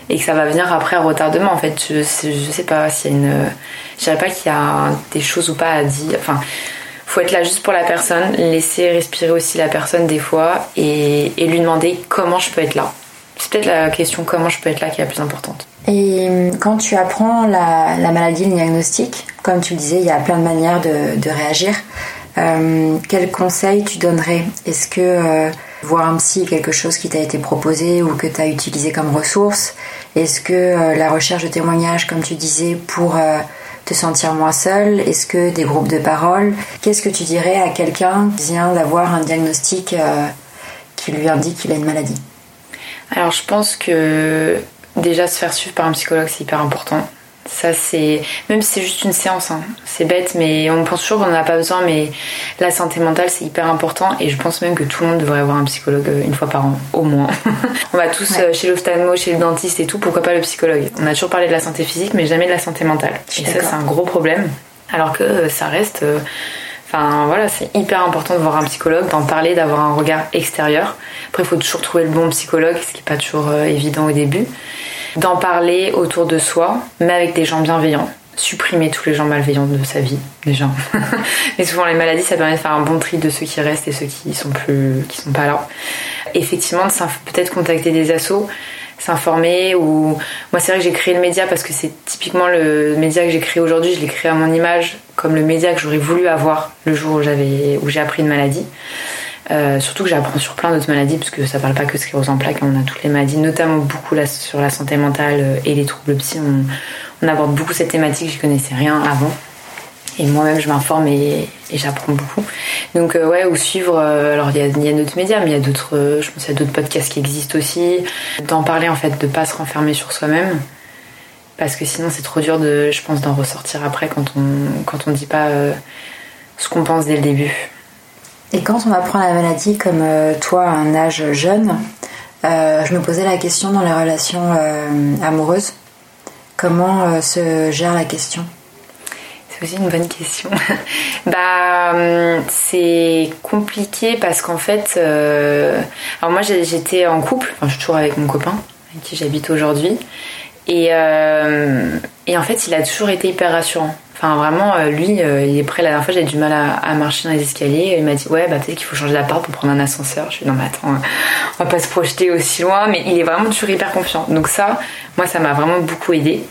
et que ça va venir après à retardement en fait. Je, je sais pas s'il y a. Je dirais pas qu'il y a des choses ou pas à dire. Enfin, faut être là juste pour la personne, laisser respirer aussi la personne des fois et, lui demander comment je peux être là. C'est peut-être la question comment je peux être là qui est la plus importante. Et hum, quand tu apprends la, la maladie, le diagnostic, comme tu le disais, il y a plein de manières de, réagir. Euh, quel conseil tu donnerais? Est-ce que euh, voir un psy quelque chose qui t'a été proposé ou que tu as utilisé comme ressource? Est-ce que euh, la recherche de témoignages, comme tu disais, pour euh, te sentir moins seul Est-ce que des groupes de parole Qu'est-ce que tu dirais à quelqu'un qui vient d'avoir un diagnostic euh, qui lui indique qu'il a une maladie? Alors je pense que déjà se faire suivre par un psychologue c'est hyper important. Ça, c'est. Même si c'est juste une séance, hein. c'est bête, mais on pense toujours qu'on n'en a pas besoin, mais la santé mentale, c'est hyper important et je pense même que tout le monde devrait avoir un psychologue euh, une fois par an, au moins. on va tous euh, chez l'ophtalmo, chez le dentiste et tout, pourquoi pas le psychologue? On a toujours parlé de la santé physique, mais jamais de la santé mentale. Et ça, c'est un gros problème. Alors que euh, ça reste. Enfin voilà, c'est hyper important de voir un psychologue, d'en parler, d'avoir un regard extérieur. Après, il faut toujours trouver le bon psychologue, ce qui n'est pas toujours évident au début d'en parler autour de soi, mais avec des gens bienveillants. Supprimer tous les gens malveillants de sa vie, déjà. mais souvent, les maladies, ça permet de faire un bon tri de ceux qui restent et ceux qui sont plus, qui sont pas là. Effectivement, peut-être contacter des assos, s'informer ou moi c'est vrai que j'ai créé le média parce que c'est typiquement le média que j'ai créé aujourd'hui je l'ai créé à mon image comme le média que j'aurais voulu avoir le jour où j'avais où j'ai appris une maladie euh, surtout que j'apprends sur plein d'autres maladies, parce que ça parle pas que de sclérose en plaques, on a toutes les maladies, notamment beaucoup sur la santé mentale euh, et les troubles psy. On, aborde beaucoup cette thématique, je connaissais rien avant. Et moi-même, je m'informe et, j'apprends beaucoup. Donc, euh, ouais, ou suivre. alors, il y a, y a d'autres médias, mais il y a d'autres. je pense qu'il y a d'autres podcasts qui existent aussi. D'en parler, en fait, de pas se renfermer sur soi-même. Parce que sinon, c'est trop dur, de, je pense, d'en ressortir après quand on quand on dit pas ce qu'on pense dès le début. Et quand on apprend la maladie comme euh, toi à un âge jeune, euh, je me posais la question dans les relations euh, amoureuses. Comment se gère la question? C'est aussi une bonne question. bah, hum, c'est compliqué parce qu'en fait, alors moi j'étais en couple, je suis toujours avec mon copain avec qui j'habite aujourd'hui, et, et en fait il a toujours été hyper rassurant. Enfin, vraiment, euh, lui, euh, il est prêt. La dernière fois, j'ai du mal à, marcher dans les escaliers. Il m'a dit, ouais, bah, peut-être qu'il faut changer d'appart pour prendre un ascenseur. Je suis non, mais attends, on va pas se projeter aussi loin. Mais il est vraiment toujours hyper confiant. Donc, ça, moi, ça m'a vraiment beaucoup aidé.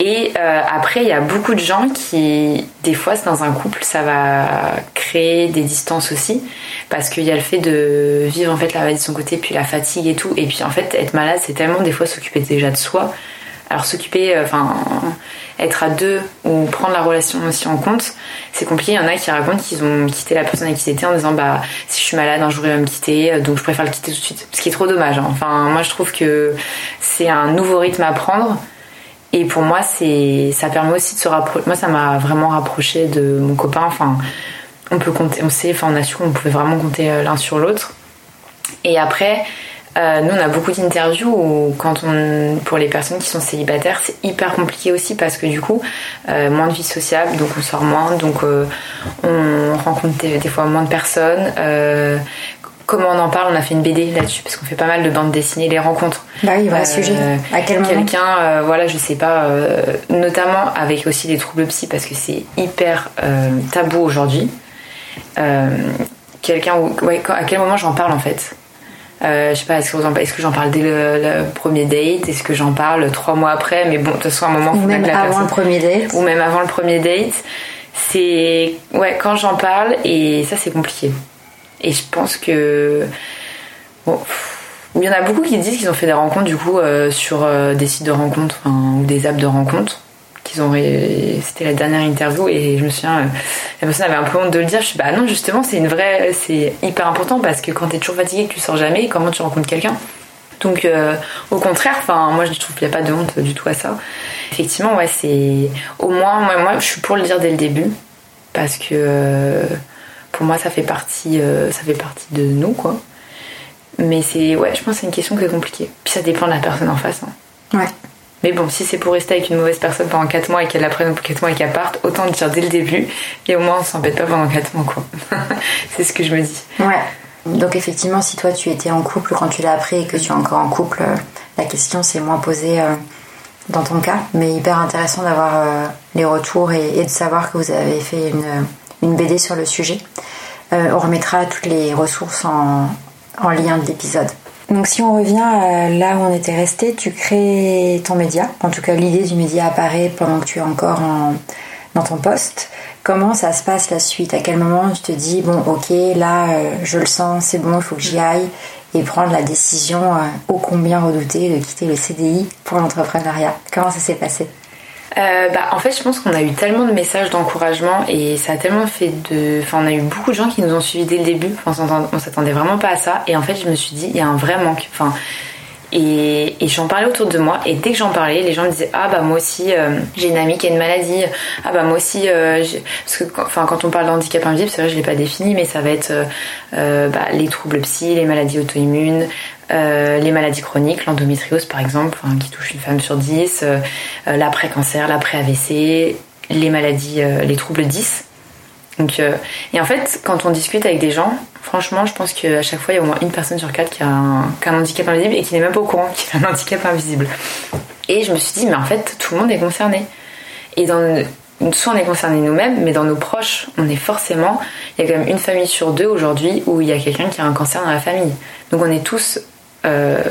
Et euh, après, il y a beaucoup de gens qui, des fois, dans un couple, ça va créer des distances aussi, parce qu'il y a le fait de vivre en fait la vie de son côté, puis la fatigue et tout. Et puis en fait, être malade, c'est tellement des fois s'occuper déjà de soi Alors s'occuper, enfin, être à deux ou prendre la relation aussi en compte, c'est compliqué. Il y en a qui racontent qu'ils ont quitté la personne avec qui ils étaient en disant bah si je suis malade un jour il va me quitter, donc je préfère le quitter tout de suite. Ce qui est trop dommage. Hein. Enfin, moi je trouve que c'est un nouveau rythme à prendre. Et pour moi, c'est, ça permet aussi de se rapprocher. Moi, ça m'a vraiment rapproché de mon copain. Enfin, on peut compter, on sait, enfin, on a su qu'on pouvait vraiment compter euh, l'un sur l'autre. Et après, euh, nous, on a beaucoup d'interviews où, quand on, pour les personnes qui sont célibataires, c'est hyper compliqué aussi parce que du coup, euh, moins de vie sociable, donc on sort moins, donc euh, on rencontre des, fois moins de personnes. comment on en parle? On a fait une BD là-dessus parce qu'on fait pas mal de bandes dessinées, les rencontres. Bah oui, voilà, sujet. À quel moment? Quelqu'un, voilà, je sais pas, notamment avec aussi des troubles psy parce que c'est hyper tabou aujourd'hui. quelqu'un, ouais, à quel moment j'en parle en fait? Je sais pas, est-ce que, est que j'en parle dès le, premier date? Est-ce que j'en parle trois mois après? Mais bon, de toute façon, à un moment, faut Ou même avant le premier date. Ou même avant le premier date. C'est. Ouais, quand j'en parle, et ça, c'est compliqué. Et je pense que. Bon. Il y en a beaucoup qui disent qu'ils ont fait des rencontres, du coup, euh, sur euh, des sites de rencontres ou des apps de rencontres c'était la dernière interview et je me souviens euh, la personne avait un peu honte de le dire. Je suis bah non justement c'est une vraie c'est hyper important parce que quand t'es toujours fatigué tu sors jamais comment tu rencontres quelqu'un? Donc euh, au contraire moi je trouve qu'il n'y a pas de honte du tout à ça. Effectivement ouais c'est au moins moi, moi je suis pour le dire dès le début parce que euh, pour moi ça fait partie ça fait partie de nous quoi. Mais c'est ouais je pense que c'est une question qui est compliquée. Puis ça dépend de la personne en face hein. ouais mais bon, si c'est pour rester avec une mauvaise personne pendant 4 mois et qu'elle apprenne pour 4 mois et qu'elle parte, autant le dire dès le début. Et au moins, on s'embête pas pendant 4 mois, quoi. c'est ce que je me dis. Ouais. Donc, effectivement, si toi tu étais en couple quand tu l'as appris et que tu es encore en couple, euh, la question s'est moins posée euh, dans ton cas. Mais hyper intéressant d'avoir euh, les retours et, de savoir que vous avez fait une, BD sur le sujet. on remettra toutes les ressources en lien de l'épisode. Donc si on revient là où on était resté, tu crées ton média. En tout cas, l'idée du média apparaît pendant que tu es encore dans ton poste. Comment ça se passe la suite? À quel moment tu te dis, bon ok, là euh, je le sens, c'est bon, il faut que j'y aille et prendre la décision euh, ô combien redoutée de quitter le CDI pour l'entrepreneuriat? Comment ça s'est passé? Euh, bah, en fait, je pense qu'on a eu tellement de messages d'encouragement et ça a tellement fait de. Enfin, on a eu beaucoup de gens qui nous ont suivis dès le début. On s'attendait vraiment pas à ça. Et en fait, je me suis dit, il y a un vrai manque. Enfin, et, j'en parlais autour de moi et dès que j'en parlais les gens me disaient ah bah moi aussi euh, j'ai une amie qui a une maladie ah bah moi aussi euh, parce que quand on parle d'handicap invisible c'est vrai je l'ai pas défini mais ça va être bah, les troubles psy les maladies auto-immunes euh, les maladies chroniques, l'endométriose par exemple, qui touche une femme sur 10, euh, euh, l'après-cancer, l'après-AVC, les maladies, les troubles 10. Donc, et en fait, quand on discute avec des gens, franchement, je pense qu'à chaque fois, il y a au moins une personne sur quatre qui a un, handicap invisible et qui n'est même pas au courant qu'il a un handicap invisible. Et je me suis dit, mais en fait, tout le monde est concerné. Et dans, soit on est concerné nous-mêmes, mais dans nos proches, on est forcément. Il y a quand même une famille sur deux aujourd'hui où il y a quelqu'un qui a un cancer dans la famille. Donc on est tous euh,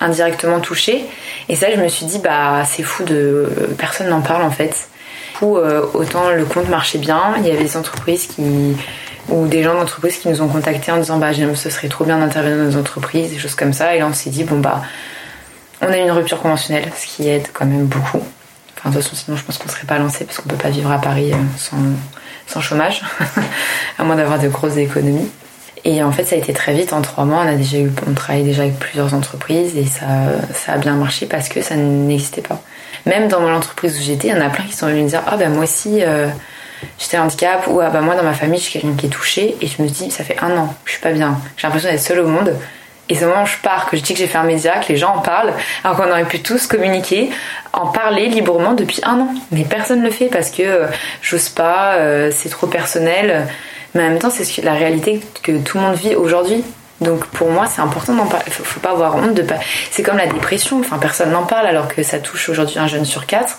indirectement touchée. Et ça, je me suis dit, bah, c'est fou de. Personne n'en parle en fait. Ou euh, autant le compte marchait bien, il y avait des entreprises qui. ou des gens d'entreprise qui nous ont contactés en disant, bah, ce serait trop bien d'intervenir dans nos entreprises, des choses comme ça. Et là, on s'est dit, bon, bah, on a une rupture conventionnelle, ce qui aide quand même beaucoup. Enfin, de toute façon, sinon, je pense qu'on serait pas lancé parce qu'on peut pas vivre à Paris euh, sans, sans chômage, à moins d'avoir de grosses économies. Et en fait, ça a été très vite. En trois mois, on a déjà eu, on travaille déjà avec plusieurs entreprises et ça, ça a bien marché parce que ça n'existait pas. Même dans mon entreprise où j'étais, il y en a plein qui sont venus me dire ah ben moi aussi euh, j'étais handicap ou ah ben moi dans ma famille je suis quelqu'un qui est touché et je me dis ça fait un an, je suis pas bien, j'ai l'impression d'être seule au monde. Et c'est au moment où je pars que je dis que j'ai fait un média, que les gens en parlent, alors qu'on aurait pu tous communiquer, en parler librement depuis un an. Mais personne ne le fait parce que euh, j'ose pas, euh, c'est trop personnel. Mais en même temps, c'est la réalité que tout le monde vit aujourd'hui. Donc pour moi, c'est important d'en parler. Faut, faut pas avoir honte de pas. C'est comme la dépression. Enfin, personne n'en parle alors que ça touche aujourd'hui un jeune sur quatre.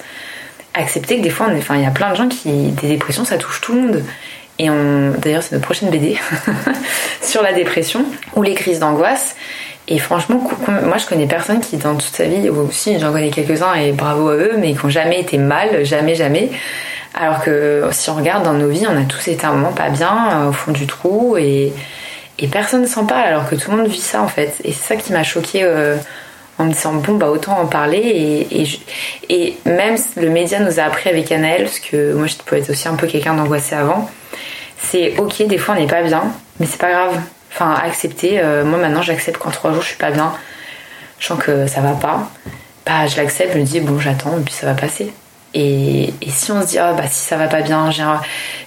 Accepter que des fois, enfin, il y a plein de gens qui des dépressions, ça touche tout le monde. Et d'ailleurs, c'est notre prochaine BD sur la dépression ou les crises d'angoisse. Et franchement, moi, je connais personne qui, dans toute sa vie, ou aussi, j'en connais quelques-uns et bravo à eux, mais qui n'ont jamais été mal, jamais, jamais. Alors que si on regarde dans nos vies, on a tous été un moment pas bien, euh, au fond du trou, et, personne ne s'en parle, alors que tout le monde vit ça en fait. Et c'est ça qui m'a choqué euh, en me disant bon bah autant en parler et, même le média nous a appris avec Anaël parce que moi je pouvais être aussi un peu quelqu'un d'angoissé avant c'est ok des fois on n'est pas bien mais c'est pas grave. Enfin accepter euh, moi maintenant j'accepte qu'en trois jours je suis pas bien. Je sens que ça va pas. Bah je l'accepte je me dis bon j'attends et puis ça va passer et, si on se dit ah bah si ça va pas bien j'ai un,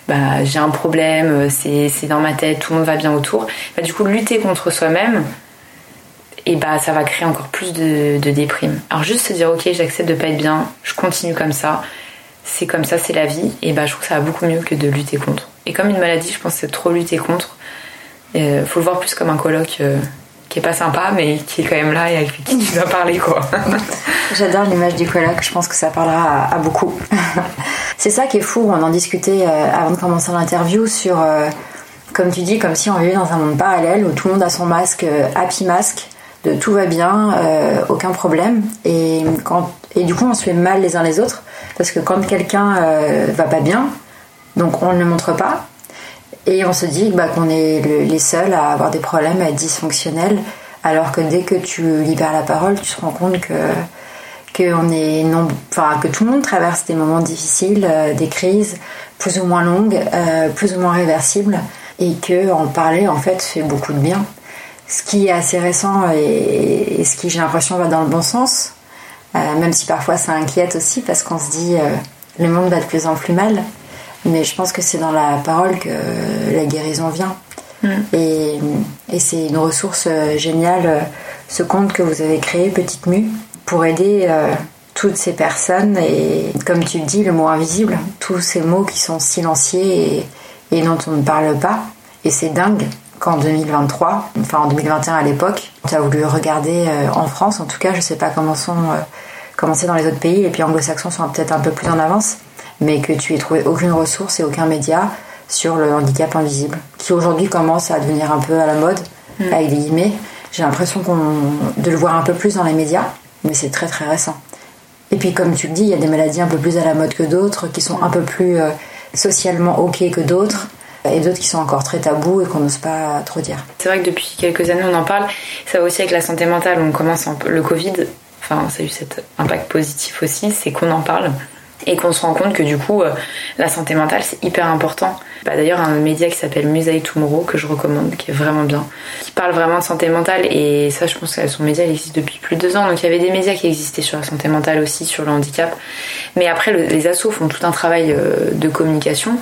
bah, problème c'est, c'est dans ma tête tout le monde va bien autour bah du coup lutter contre soi-même et bah ça va créer encore plus de, déprime. Alors juste se dire ok j'accepte de pas être bien, je continue comme ça, c'est comme ça, c'est la vie, et bah je trouve que ça va beaucoup mieux que de lutter contre. Et comme une maladie, je pense que c'est trop lutter contre. Euh, faut le voir plus comme un colloque euh, qui est pas sympa, mais qui est quand même là et avec qui tu dois parler quoi. J'adore l'image du colloque, je pense que ça parlera à, beaucoup. c'est ça qui est fou, on en discutait euh, avant de commencer l'interview sur, comme tu dis, comme si on vivait dans un monde parallèle où tout le monde a son masque, happy masque, de tout va bien, euh, aucun problème. Et, quand, et du coup, on se fait mal les uns les autres parce que quand quelqu'un euh, va pas bien, donc on ne le montre pas. Et on se dit bah, qu'on est les seuls à avoir des problèmes, à être dysfonctionnels, alors que dès que tu libères la parole, tu te rends compte que que, on est non, enfin, que tout le monde traverse des moments difficiles, euh, des crises plus ou moins longues, plus ou moins réversibles, et que en parler en fait fait beaucoup de bien ce qui est assez récent et, ce qui j'ai l'impression va dans le bon sens, euh, même si parfois ça inquiète aussi parce qu'on se dit euh, le monde va de plus en plus mal, mais je pense que c'est dans la parole que la guérison vient. Mm. Et, c'est une ressource euh, géniale, ce compte que vous avez créé, Petite Mue, pour aider toutes ces personnes et, comme tu dis, le mot invisible, tous ces mots qui sont silenciés et, et dont on ne parle pas. Et c'est dingue qu'en 2023, enfin en 2021 à l'époque, tu as voulu regarder euh, en France, en tout cas, je sais pas comment sont euh, comment c'est dans les autres pays, les pays anglo-saxons sont peut-être un peu plus en avance, mais que tu aies trouvé aucune ressource et aucun média sur le handicap invisible, qui aujourd'hui commence à devenir un peu à la mode, mm. avec des guillemets. J'ai l'impression de le voir un peu plus dans les médias, mais c'est très très récent. Et puis comme tu le dis, il y a des maladies un peu plus à la mode que d'autres, qui sont un peu plus euh, socialement ok que d'autres et d'autres qui sont encore très tabous et qu'on n'ose pas trop dire. C'est vrai que depuis quelques années on en parle, ça va aussi avec la santé mentale, on commence le Covid, enfin ça a eu cet impact positif aussi, c'est qu'on en parle et qu'on se rend compte que du coup euh, la santé mentale c'est hyper important. Bah, D'ailleurs un média qui s'appelle Musée Tomorrow que je recommande, qui est vraiment bien, qui parle vraiment de santé mentale. Et ça je pense que son média il existe depuis plus de deux ans. Donc il y avait des médias qui existaient sur la santé mentale aussi, sur le handicap. Mais après les assos font tout un travail euh, de communication.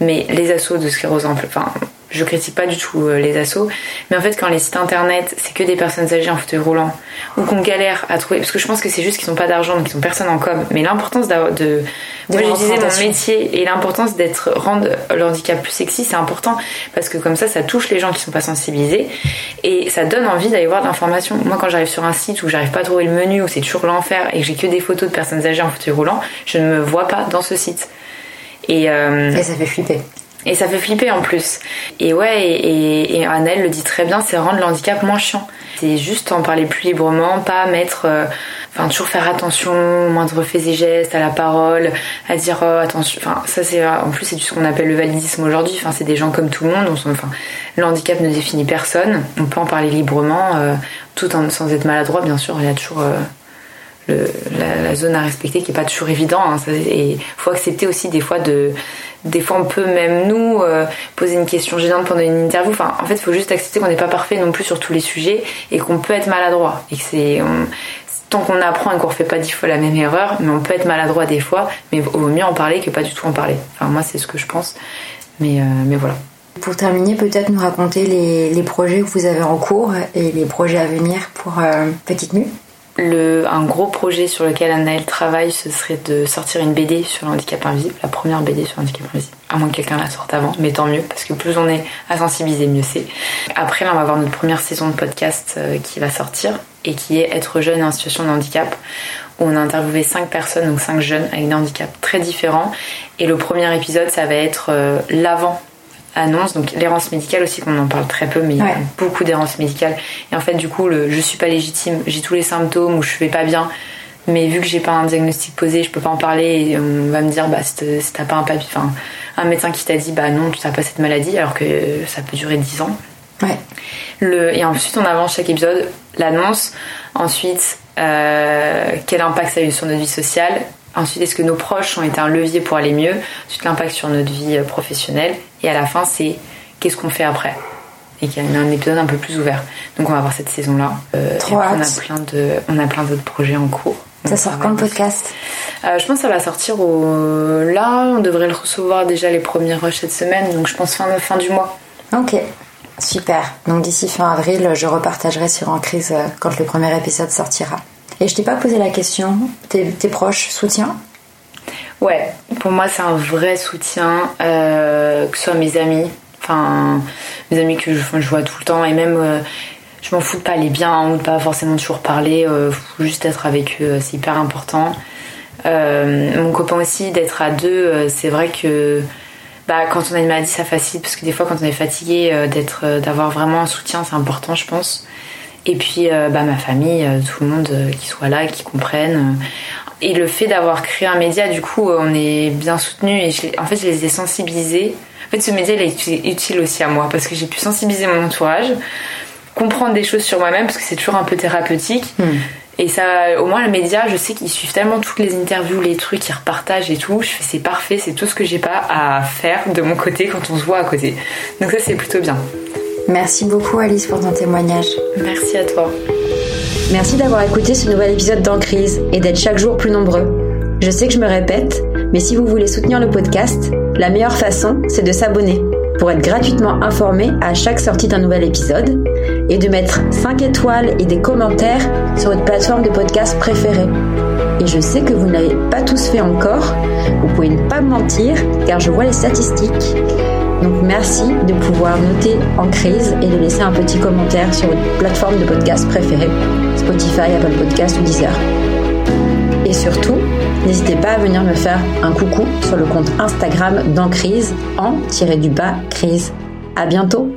Mais les assos de sclérose en enfin, je critique pas du tout euh, les assos, mais en fait, quand les sites internet, c'est que des personnes âgées en fauteuil roulant, ou qu'on galère à trouver, parce que je pense que c'est juste qu'ils n'ont pas d'argent, donc ils n'ont personne en com, mais l'importance de, de, moi je disais mon métier et l'importance d'être rendre le handicap plus sexy, c'est important, parce que comme ça, ça touche les gens qui sont pas sensibilisés, et ça donne envie d'aller voir de l'information. Moi, quand j'arrive sur un site où j'arrive pas à trouver le menu, où c'est toujours l'enfer, et que j'ai que des photos de personnes âgées en fauteuil roulant, je ne me vois pas dans ce site. Euh, et, ça fait flipper. Et ça fait flipper en plus. Et ouais, et, et, le dit très bien, c'est rendre le handicap moins chiant. C'est juste en parler plus librement, pas mettre, euh, enfin toujours faire attention aux moindres faits et gestes, à la parole, à dire oh, attention. Enfin ça c'est en plus c'est ce qu'on appelle le validisme aujourd'hui. Enfin c'est des gens comme tout le monde. enfin le handicap ne définit personne. On peut en parler librement, euh, tout en, sans être maladroit bien sûr. Il y a toujours la, zone à respecter qui est pas toujours évident. Hein, et faut accepter aussi des fois de, des fois on peut même nous euh, poser une question gênante pendant une interview. Enfin, en fait, il faut juste accepter qu'on n'est pas parfait non plus sur tous les sujets et qu'on peut être maladroit et que c'est tant qu'on apprend et qu'on refait pas dix fois la même erreur, mais on peut être maladroit des fois, mais vaut mieux en parler que pas du tout en parler. Enfin, moi, c'est ce que je pense. Mais, euh, mais voilà. Pour terminer, peut-être nous raconter les, les, projets que vous avez en cours et les projets à venir pour euh, Petite Nue un gros projet sur lequel Anaël travaille, ce serait de sortir une BD sur le handicap invisible, la première BD sur le handicap invisible. À moins que quelqu'un la sorte avant, mais tant mieux, parce que plus on est à sensibiliser, mieux c'est. Après, là, on va avoir notre première saison de podcast euh, qui va sortir, et qui est Être jeune en situation de handicap, où on a interviewé 5 personnes, donc 5 jeunes avec des handicaps très différents. Et le premier épisode, ça va être euh, l'avant annonce, donc l'errance médicale aussi qu'on en parle très peu, mais il y a beaucoup d'errance médicale. Et en fait, du coup, le je suis pas légitime, j'ai tous les symptômes ou je vais pas bien, mais vu que j'ai pas un diagnostic posé, je peux pas en parler et on va me dire bah si t'as pas un papier, enfin un médecin qui t'a dit bah non, tu n'as pas cette maladie, alors que ça peut durer 10 ans. Ouais. Le, et ensuite, on avance chaque épisode, l'annonce, ensuite quel impact ça a eu sur notre vie sociale, ensuite est-ce que nos proches ont été un levier pour aller mieux, ensuite l'impact sur notre vie professionnelle, et à la fin c'est qu'est-ce qu'on fait après et qu'il y a un épisode un peu plus ouvert. Donc on va voir cette saison-là. Trop on a plein de, on a plein d'autres projets en cours. Ça sort quand le podcast? Euh, Je pense que ça va sortir au... là. On devrait le recevoir déjà les premiers rushs cette semaine, donc je pense fin, fin du mois. Ok, super. Donc d'ici fin avril, je repartagerai sur En Crise euh, quand le premier épisode sortira. Et je t'ai pas posé la question, tes, proches, soutien Ouais, pour moi c'est un vrai soutien, euh, que ce soit mes amis, enfin mes amis que je, vois tout le temps et même je m'en fous de pas aller bien ou de pas forcément toujours parler, euh, juste être avec eux, c'est hyper important. Euh, mon copain aussi, d'être à deux, euh, c'est vrai que bah, quand on a une maladie, ça facilite parce que des fois, quand on est fatigué, d'avoir vraiment un soutien, c'est important, je pense. Et puis, bah, ma famille, tout le monde qui soit là, qui comprenne. Et le fait d'avoir créé un média, du coup, on est bien soutenu et en fait, je les ai sensibilisés. En fait, ce média, il est utile aussi à moi parce que j'ai pu sensibiliser mon entourage comprendre des choses sur moi-même parce que c'est toujours un peu thérapeutique. Hmm. Et ça, au moins, le média, je sais qu'ils suivent tellement toutes les interviews, les trucs, ils repartagent et tout. Je fais, c'est parfait, c'est tout ce que j'ai pas à faire de mon côté quand on se voit à côté. Donc, ça, c'est plutôt bien. Merci beaucoup, Alice, pour ton témoignage. Merci à toi. Merci d'avoir écouté ce nouvel épisode d'Encrise et d'être chaque jour plus nombreux. Je sais que je me répète, mais si vous voulez soutenir le podcast, la meilleure façon, c'est de s'abonner pour être gratuitement informé à chaque sortie d'un nouvel épisode et de mettre 5 étoiles et des commentaires sur votre plateforme de podcast préférée. Et je sais que vous n'avez pas tous fait encore, vous pouvez ne pas mentir car je vois les statistiques. Donc merci de pouvoir noter en crise et de laisser un petit commentaire sur votre plateforme de podcast préférée, Spotify, Apple Podcast ou Deezer. Et surtout, n'hésitez pas à venir me faire un coucou sur le compte Instagram d'Encrise en-du-bas crise. À bientôt!